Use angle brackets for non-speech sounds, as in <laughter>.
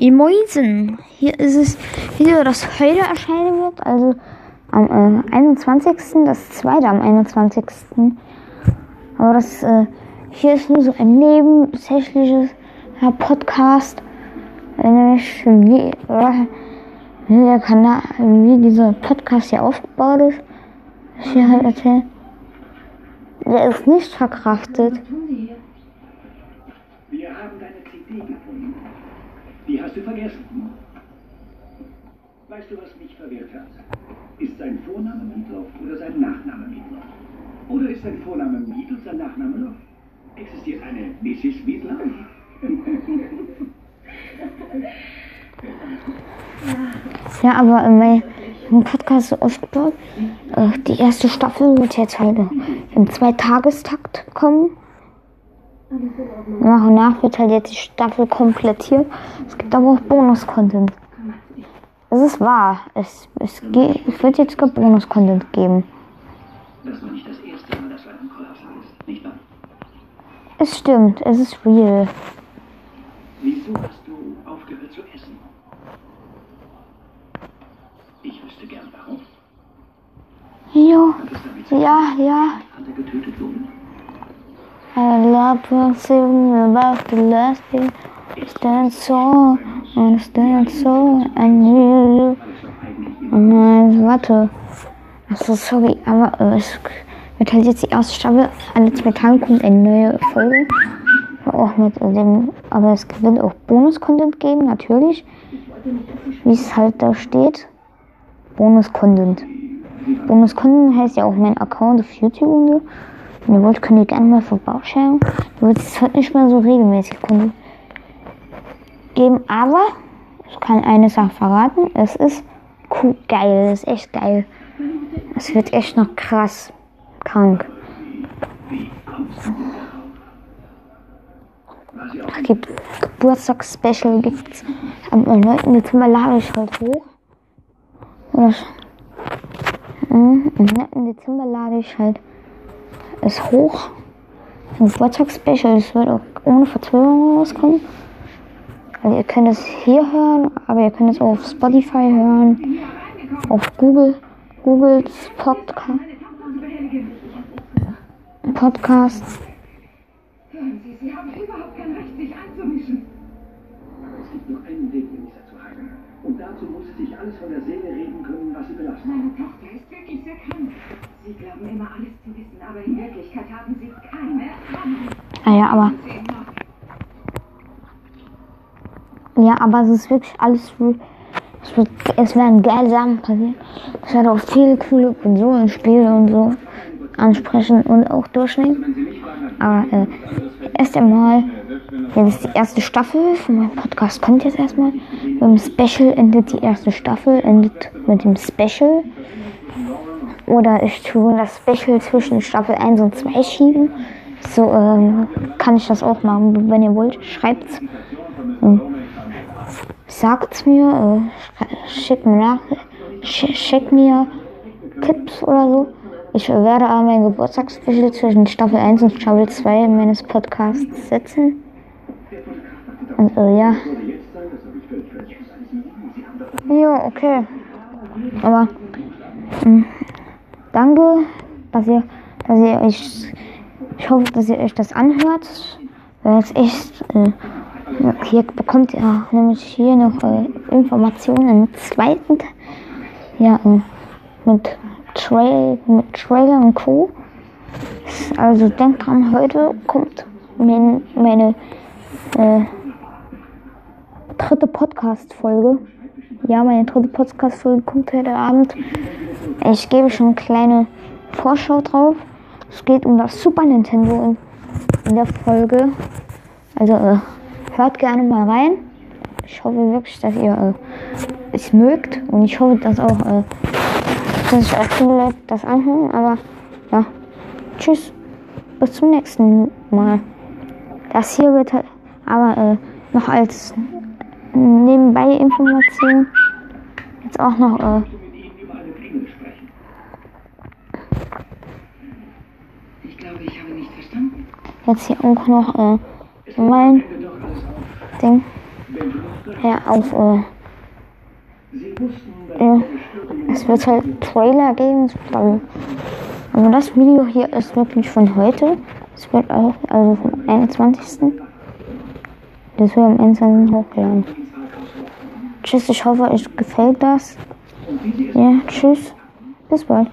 Moisen. Hier ist es Video, das heute erscheinen wird, also am äh, 21. Das zweite am 21. Aber das äh, hier ist nur so ein nebensächliches ja, Podcast, nämlich wie, äh, wie der Kanal, wie dieser Podcast hier aufgebaut ist. Ich hier halt erzählen. Der ist nicht verkraftet. Wir haben deine CD. Hast du vergessen. Weißt du, was mich verwirrt hat? Ist sein Vorname Mietloff oder sein Nachname Mietloff? Oder ist sein Vorname Miet und sein Nachname Loff? Existiert eine Mrs. Mietloff? <laughs> Ja, aber in meinem Podcast so aufgebaut, äh, die erste Staffel wird jetzt heute im Zweitagestakt kommen. Nach und nach wird halt jetzt die Staffel komplettiert. Es gibt aber auch Bonus-Content. Es ist wahr. Es, es, ge- es wird jetzt Bonus-Content geben. Das war nicht das erste Mal, dass du einen Kollaps hattest, nicht wahr? Es stimmt, es ist real. Wieso hast du aufgehört zu essen? Ich wüsste gern warum. Jo, Hat ja, ja. dass andere getötet wurden? I love singing about the last day. Stand so, and stand so, and you. Nein, warte. Achso, sorry, aber äh, es wird halt jetzt die erste Staffel. Alle zwei Tage kommt eine neue Folge. Auch mit dem, aber es wird auch Bonus-Content geben, natürlich. Wie es halt da steht. Bonus-Content. Bonus-Content heißt ja auch mein Account auf YouTube und so. Wenn ihr wollt, könnt ihr gerne mal vorbeischauen. Da wird es heute nicht mehr so regelmäßig Content geben, aber ich kann eine Sache verraten. Es ist cool, geil, es ist echt geil. Es wird echt noch krass krank. Es gibt Geburtstagsspecial gibt's am 9. Dezember lade ich halt hoch. Oder Mhm, am 9. Dezember lade ich halt es hoch. Ein Geburtstagsspecial, das wird auch ohne Verzögerung rauskommen. Also ihr könnt es hier hören, aber ihr könnt es auch auf Spotify hören, auf Google, Googles Podca Podcast. Hören Sie, Sie haben überhaupt kein Recht, sich einzumischen. Es gibt nur einen Weg, Melissa zu heilen. Und dazu muss sie sich alles von der Seele reden können, was sie belastet. Meine Tochter ist wirklich sehr krank. Sie glauben immer alles zu wissen, aber in Wirklichkeit haben Sie keine Ahnung. Naja, aber. Ja, aber es ist wirklich alles. Es, wird, es werden geile Sachen passieren. Es wird auch viele coole Konsolenspiele und so ansprechen und auch durchnehmen. Aber äh, erst einmal, jetzt ist die erste Staffel von meinem Podcast kommt jetzt erstmal. Dem Special endet die erste Staffel, endet mit dem Special. Oder ich tue das Special zwischen Staffel 1 und 2 schieben. So ähm, kann ich das auch machen, wenn ihr wollt. Schreibt's. Sagt's mir, äh, schickt mir nach, sch schickt mir Tipps oder so. Ich werde aber mein Geburtstagsspecial zwischen Staffel 1 und Staffel 2 meines Podcasts setzen. Äh, ja. Ja, okay. Aber mh, danke, dass ihr, dass ihr euch, ich hoffe, dass ihr euch das anhört. Weil es echt, äh, hier bekommt ihr nämlich hier noch äh, Informationen im zweiten, Te- ja, äh, mit, Trail, mit Trailer und Co. Also denkt dran, heute kommt mein, meine äh, dritte Podcast-Folge. Ja, meine dritte Podcast-Folge kommt heute Abend. Ich gebe schon eine kleine Vorschau drauf. Es geht um das Super Nintendo in, in der Folge. Also äh, hört gerne mal rein. Ich hoffe wirklich, dass ihr äh, es mögt und ich hoffe, dass auch äh, dass sich auch viele das anhören. Aber ja, tschüss, bis zum nächsten Mal. Das hier wird halt aber äh, noch als nebenbei Information. Jetzt auch noch äh, jetzt hier auch noch äh, mein Ding. Ja auf äh, ja, es wird halt Trailer geben aber also das Video hier ist wirklich von heute. Es wird auch also vom 21. Das wir am Ende hochgeladen. Tschüss, ich hoffe, euch gefällt das. Ja, tschüss. Bis bald.